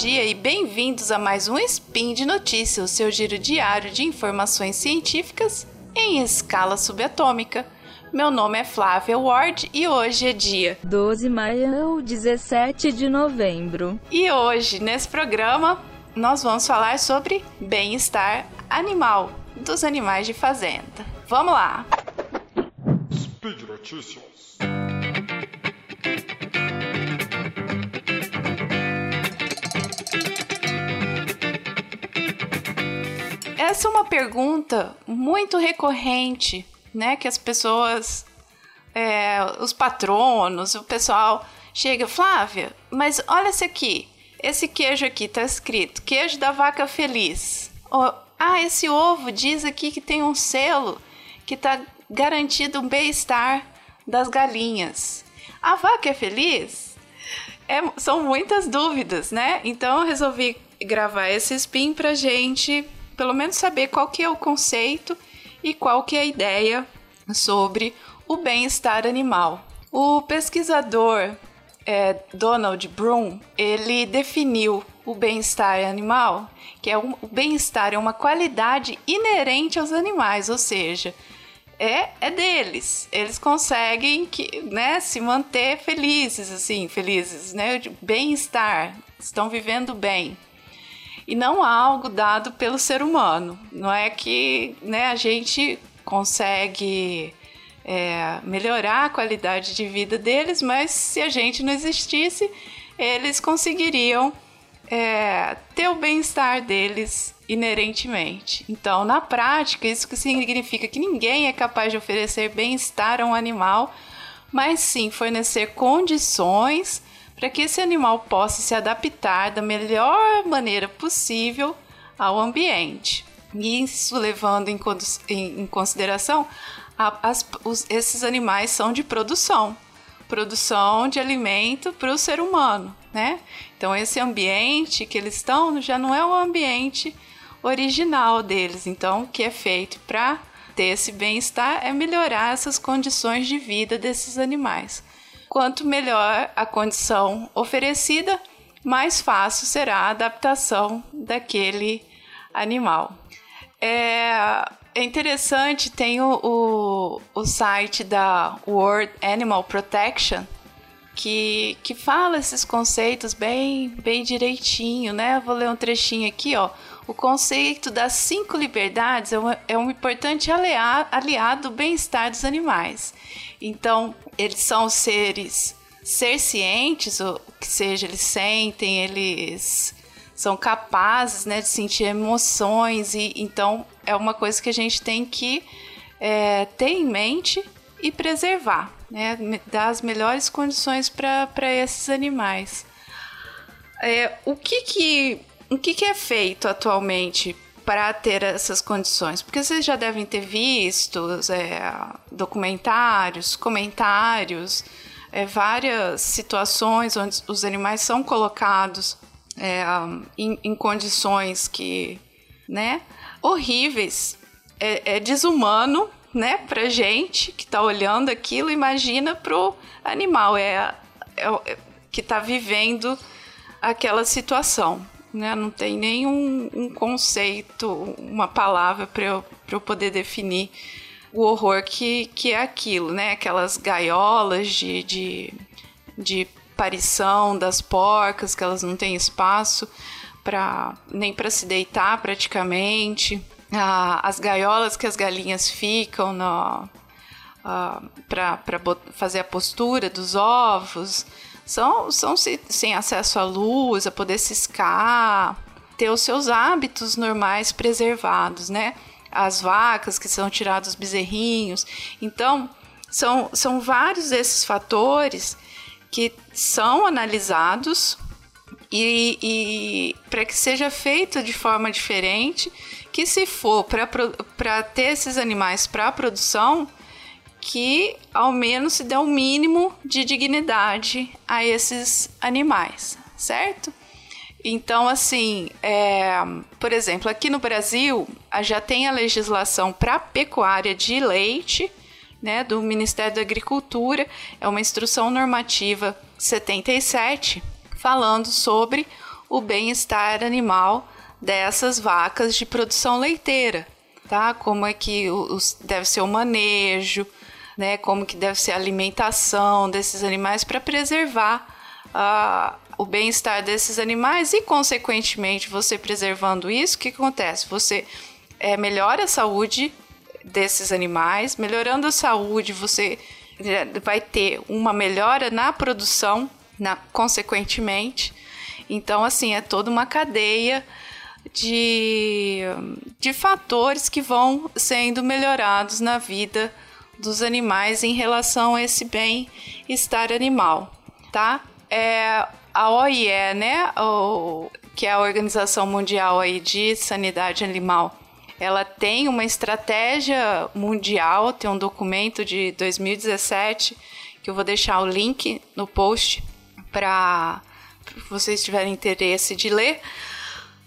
dia e bem-vindos a mais um Spin de Notícias, o seu giro diário de informações científicas em escala subatômica. Meu nome é Flávia Ward e hoje é dia 12 de maio, 17 de novembro. E hoje, nesse programa, nós vamos falar sobre bem-estar animal dos animais de fazenda. Vamos lá! Speed Notícias. Essa é uma pergunta muito recorrente, né? Que as pessoas, é, os patronos, o pessoal chega, Flávia, mas olha esse aqui, esse queijo aqui tá escrito queijo da vaca feliz. Oh, ah, esse ovo diz aqui que tem um selo que tá garantido um bem-estar das galinhas. A vaca é feliz? É, são muitas dúvidas, né? Então eu resolvi gravar esse spin pra gente pelo menos saber qual que é o conceito e qual que é a ideia sobre o bem-estar animal. O pesquisador é, Donald Broom, ele definiu o bem-estar animal, que é um, o bem-estar é uma qualidade inerente aos animais, ou seja, é, é deles. Eles conseguem que, né, se manter felizes, assim, felizes, né, bem-estar, estão vivendo bem e não algo dado pelo ser humano. Não é que né, a gente consegue é, melhorar a qualidade de vida deles, mas se a gente não existisse, eles conseguiriam é, ter o bem-estar deles inerentemente. Então, na prática, isso significa que ninguém é capaz de oferecer bem-estar a um animal, mas sim fornecer condições para que esse animal possa se adaptar da melhor maneira possível ao ambiente. Isso levando em, em, consideração a, as, os, esses animais são de produção, produção de alimento para o ser humano, né? Então esse ambiente que eles estão já não é o ambiente original deles. Então o que é feito para ter esse bem-estar é melhorar essas condições de vida desses animais. Quanto melhor a condição oferecida, mais fácil será a adaptação daquele animal. É, é interessante, tem o, o, o, site da World Animal Protection que, que fala esses conceitos bem, bem direitinho, né? Vou ler um trechinho aqui, ó. O conceito das cinco liberdades é um, é um importante aliado, aliado do bem-estar dos animais. Então, eles são seres ser cientes, ou que seja, eles sentem, eles são capazes né, de sentir emoções, e então é uma coisa que a gente tem que é, ter em mente e preservar, né, dar as melhores condições para esses animais. É, o que, que, o que, que é feito atualmente para ter essas condições? Porque vocês já devem ter visto é, documentários, comentários, é, várias situações onde os animais são colocados é, em, em, condições que, né, horríveis. É, é desumano, né, para gente que está olhando aquilo. Imagina pro animal, é, é, é que está vivendo aquela situação né? Não tem nenhum um conceito, uma palavra para eu, eu poder definir o horror que, que é aquilo, né? Aquelas gaiolas de, de, de parição das porcas, que elas não têm espaço para nem para se deitar praticamente. Ah, as gaiolas que as galinhas ficam ah, para fazer a postura dos ovos são, são sem acesso à luz, a poder ciscar, ter os seus hábitos normais preservados, né? As vacas que são tirados os bezerrinhos. Então, são, são vários desses fatores que são analisados e, e para que seja feito de forma diferente, que se for para ter esses animais para produção, que ao menos se dê um mínimo de dignidade a esses animais, certo? Então, assim, é, por exemplo, aqui no Brasil já tem a legislação para pecuária de leite, né, do Ministério da Agricultura, é uma instrução normativa 77, falando sobre o bem-estar animal dessas vacas de produção leiteira, tá? Como é que os, deve ser o manejo, né? Como que deve ser a alimentação desses animais para preservar uh, o bem-estar desses animais e, consequentemente, você preservando isso, o que acontece? Você é, melhora a saúde desses animais, melhorando a saúde, você vai ter uma melhora na produção, na, consequentemente. Então, assim, é toda uma cadeia de, de fatores que vão sendo melhorados na vida dos animais em relação a esse bem-estar animal, tá? É, a OIE, né, o, que é a Organização Mundial aí de Sanidade Animal, ela tem uma estratégia mundial, tem um documento de 2017 que eu vou deixar o link no post para vocês tiverem interesse de ler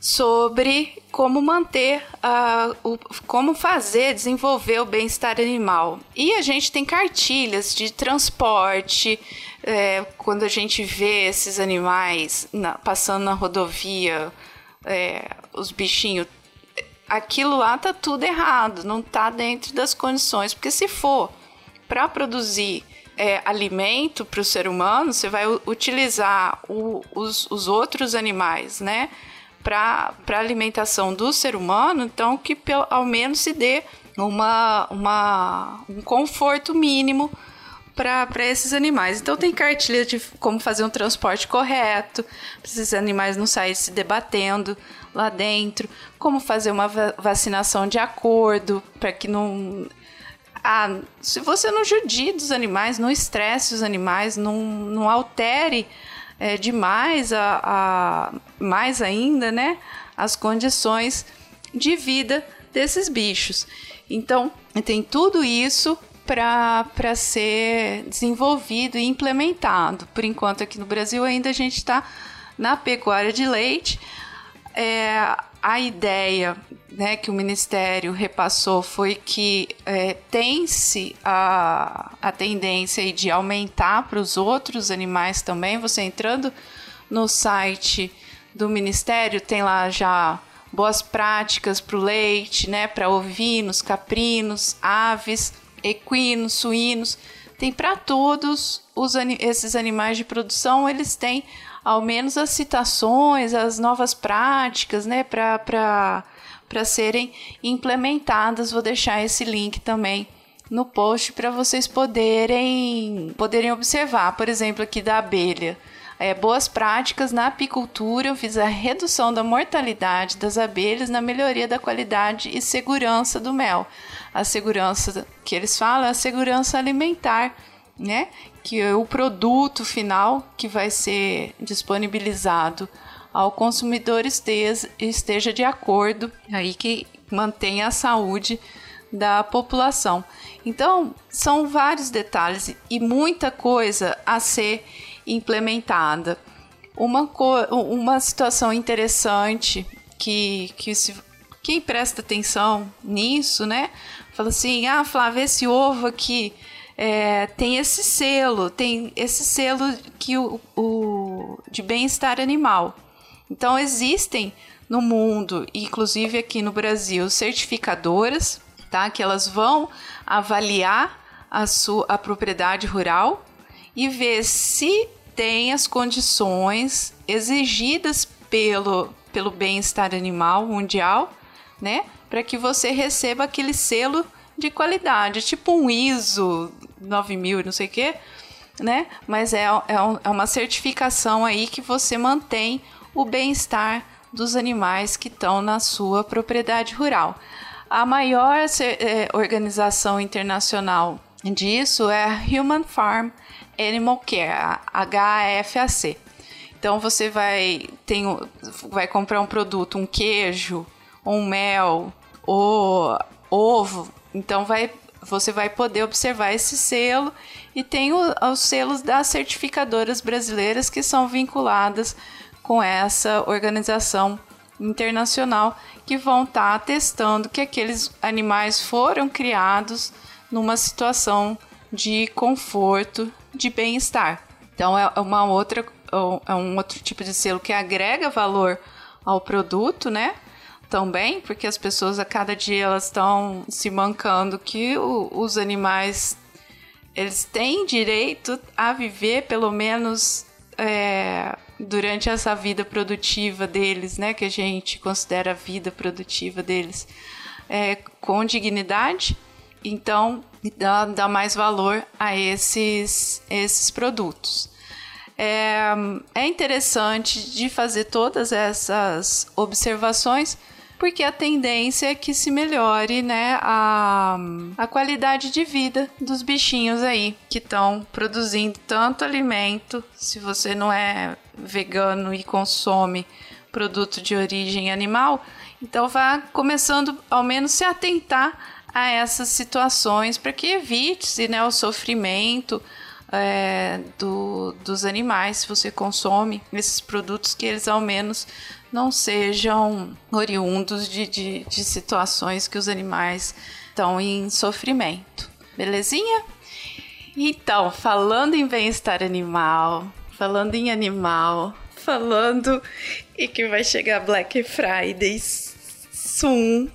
sobre como manter, uh, o, como fazer, desenvolver o bem-estar animal. E a gente tem cartilhas de transporte, é, quando a gente vê esses animais na, passando na rodovia, é, os bichinhos aquilo lá tá tudo errado, não tá dentro das condições, porque se for para produzir é, alimento para o ser humano, você vai utilizar o, os, os outros animais, né? Para alimentação do ser humano, então que pelo, ao menos se dê uma, uma, um conforto mínimo para esses animais. Então tem cartilha de como fazer um transporte correto, para esses animais não saírem se debatendo lá dentro, como fazer uma vacinação de acordo para que não ah, se você não judie dos animais, não estresse os animais, não, não altere é, demais a, a, mais ainda, né, as condições de vida desses bichos. Então, tem tudo isso para ser desenvolvido e implementado. Por enquanto, aqui no Brasil, ainda a gente está na pecuária de leite. É, a ideia né, que o Ministério repassou foi que é, tem-se a, a tendência de aumentar para os outros animais também. Você entrando no site do Ministério, tem lá já boas práticas para o leite, né, para ovinos, caprinos, aves equinos, suínos, tem para todos os, esses animais de produção, eles têm ao menos as citações, as novas práticas, né, para serem implementadas. Vou deixar esse link também no post para vocês poderem, poderem observar, por exemplo, aqui da abelha é, boas práticas na apicultura visa a redução da mortalidade das abelhas na melhoria da qualidade e segurança do mel. A segurança que eles falam é a segurança alimentar, né? Que é o produto final que vai ser disponibilizado ao consumidor esteja, de acordo, aí que mantenha a saúde da população. Então, são vários detalhes e muita coisa a ser implementada. Uma, uma situação interessante que, que se, quem presta atenção nisso, né? Fala assim, ah, Flávia, esse ovo aqui é, tem esse selo, tem esse selo que o, o de bem-estar animal. Então existem no mundo, inclusive aqui no Brasil, certificadoras, tá? Que elas vão avaliar a sua a propriedade rural e ver se tem as condições exigidas pelo, pelo bem-estar animal mundial, né? Para que você receba aquele selo de qualidade, tipo um ISO 9000 e não sei o quê, né? Mas é, é, é uma certificação aí que você mantém o bem-estar dos animais que estão na sua propriedade rural. A maior é, organização internacional disso é a Human Farm Animal Care, HFAC. Então você vai tem vai comprar um produto, um queijo, um mel, ou ovo, então vai você vai poder observar esse selo e tem o, os selos das certificadoras brasileiras que são vinculadas com essa organização internacional que vão estar tá testando que aqueles animais foram criados numa situação de conforto, de bem-estar. Então é uma outra é um outro tipo de selo que agrega valor ao produto, né? Também, porque as pessoas a cada dia elas estão se mancando que o, os animais eles têm direito a viver pelo menos é, durante essa vida produtiva deles, né? Que a gente considera a vida produtiva deles é, com dignidade. Então, dá, dá mais valor a esses, esses produtos. É, é interessante de fazer todas essas observações, porque a tendência é que se melhore né, a, a qualidade de vida dos bichinhos aí que estão produzindo tanto alimento. Se você não é vegano e consome produto de origem animal, então vá começando ao menos se atentar a essas situações para que evite né, o sofrimento é, do, dos animais se você consome esses produtos que eles ao menos não sejam oriundos de, de, de situações que os animais estão em sofrimento. Belezinha? Então, falando em bem-estar animal, falando em animal, falando e que vai chegar Black Friday soon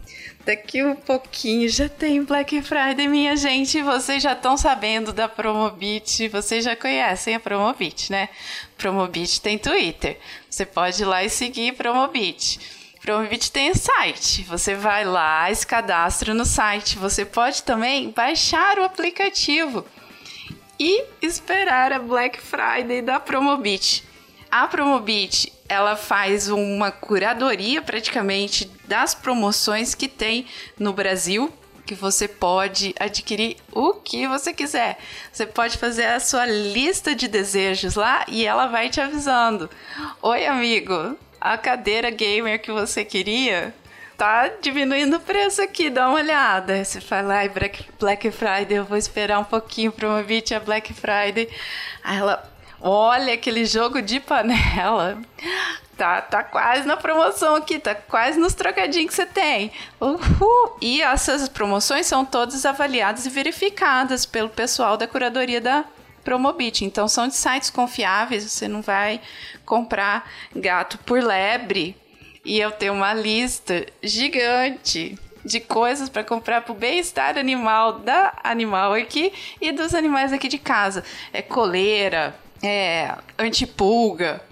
daqui um pouquinho já tem Black Friday, minha gente. Vocês já estão sabendo da Promobit, vocês já conhecem a Promobit, né? Promobit tem Twitter. Você pode ir lá e seguir Promobit. Promobit tem site. Você vai lá, se cadastra no site. Você pode também baixar o aplicativo e esperar a Black Friday da Promobit. A Promobit ela faz uma curadoria praticamente das promoções que tem no Brasil, que você pode adquirir o que você quiser. Você pode fazer a sua lista de desejos lá e ela vai te avisando. Oi, amigo, a cadeira gamer que você queria tá diminuindo o preço aqui, dá uma olhada. Você fala, ai, Black Friday, eu vou esperar um pouquinho para uma beat a Black Friday. Aí ela, Olha aquele jogo de panela. Tá, tá quase na promoção aqui, tá quase nos trocadinhos que você tem. Uhul. E essas promoções são todas avaliadas e verificadas pelo pessoal da curadoria da Promobit. Então são de sites confiáveis, você não vai comprar gato por lebre. E eu tenho uma lista gigante de coisas para comprar para o bem-estar animal da animal aqui e dos animais aqui de casa. É coleira, é, antipulga.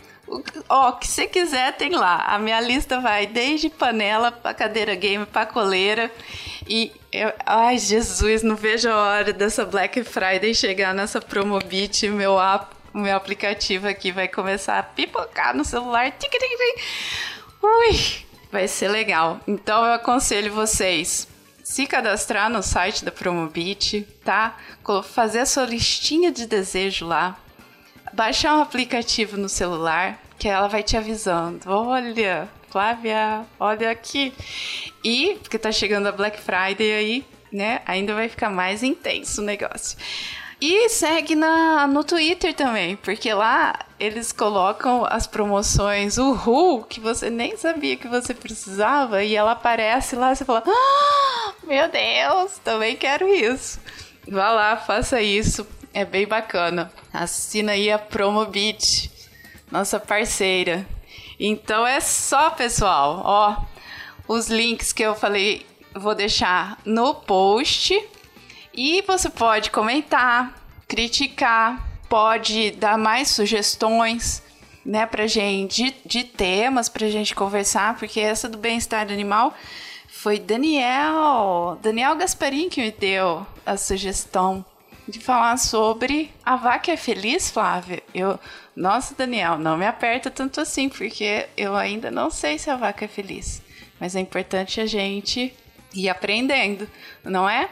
Ó, o que você quiser tem lá. A minha lista vai desde panela pra cadeira game, pra coleira. E eu, ai, Jesus, não vejo a hora dessa Black Friday chegar nessa Promobit. Meu, app, meu aplicativo aqui vai começar a pipocar no celular. Ui, vai ser legal. Então eu aconselho vocês se cadastrar no site da Promobit, tá? Fazer a sua listinha de desejo lá baixar um aplicativo no celular que ela vai te avisando. Olha, Flávia, olha aqui. E, porque tá chegando a Black Friday aí, né? Ainda vai ficar mais intenso o negócio. E segue na, no Twitter também, porque lá eles colocam as promoções Uhul, que você nem sabia que você precisava, e ela aparece lá você fala: ah, Meu Deus, também quero isso. Vá lá, faça isso, é bem bacana. Assina aí a Promobit, nossa parceira. Então é só, pessoal. Ó, os links que eu falei, vou deixar no post. E você pode comentar, criticar, pode dar mais sugestões, né, pra gente, de, de temas pra gente conversar, porque essa do bem-estar animal foi Daniel, Daniel Gasparim que me deu a sugestão de falar sobre a vaca é feliz, Flávia. Eu, nossa, Daniel, não me aperta tanto assim, porque eu ainda não sei se a vaca é feliz. Mas é importante a gente ir aprendendo, não é?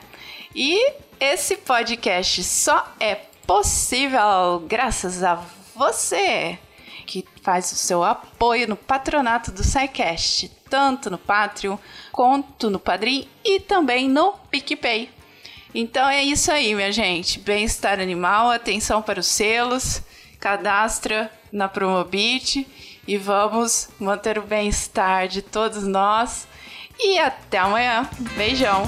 E esse podcast só é possível graças a você que faz o seu apoio no patronato do SciCast, tanto no Patreon quanto no Padrim e também no PicPay. Então é isso aí, minha gente. Bem-estar animal, atenção para os selos, cadastra na Promobit e vamos manter o bem-estar de todos nós. E até amanhã. Beijão!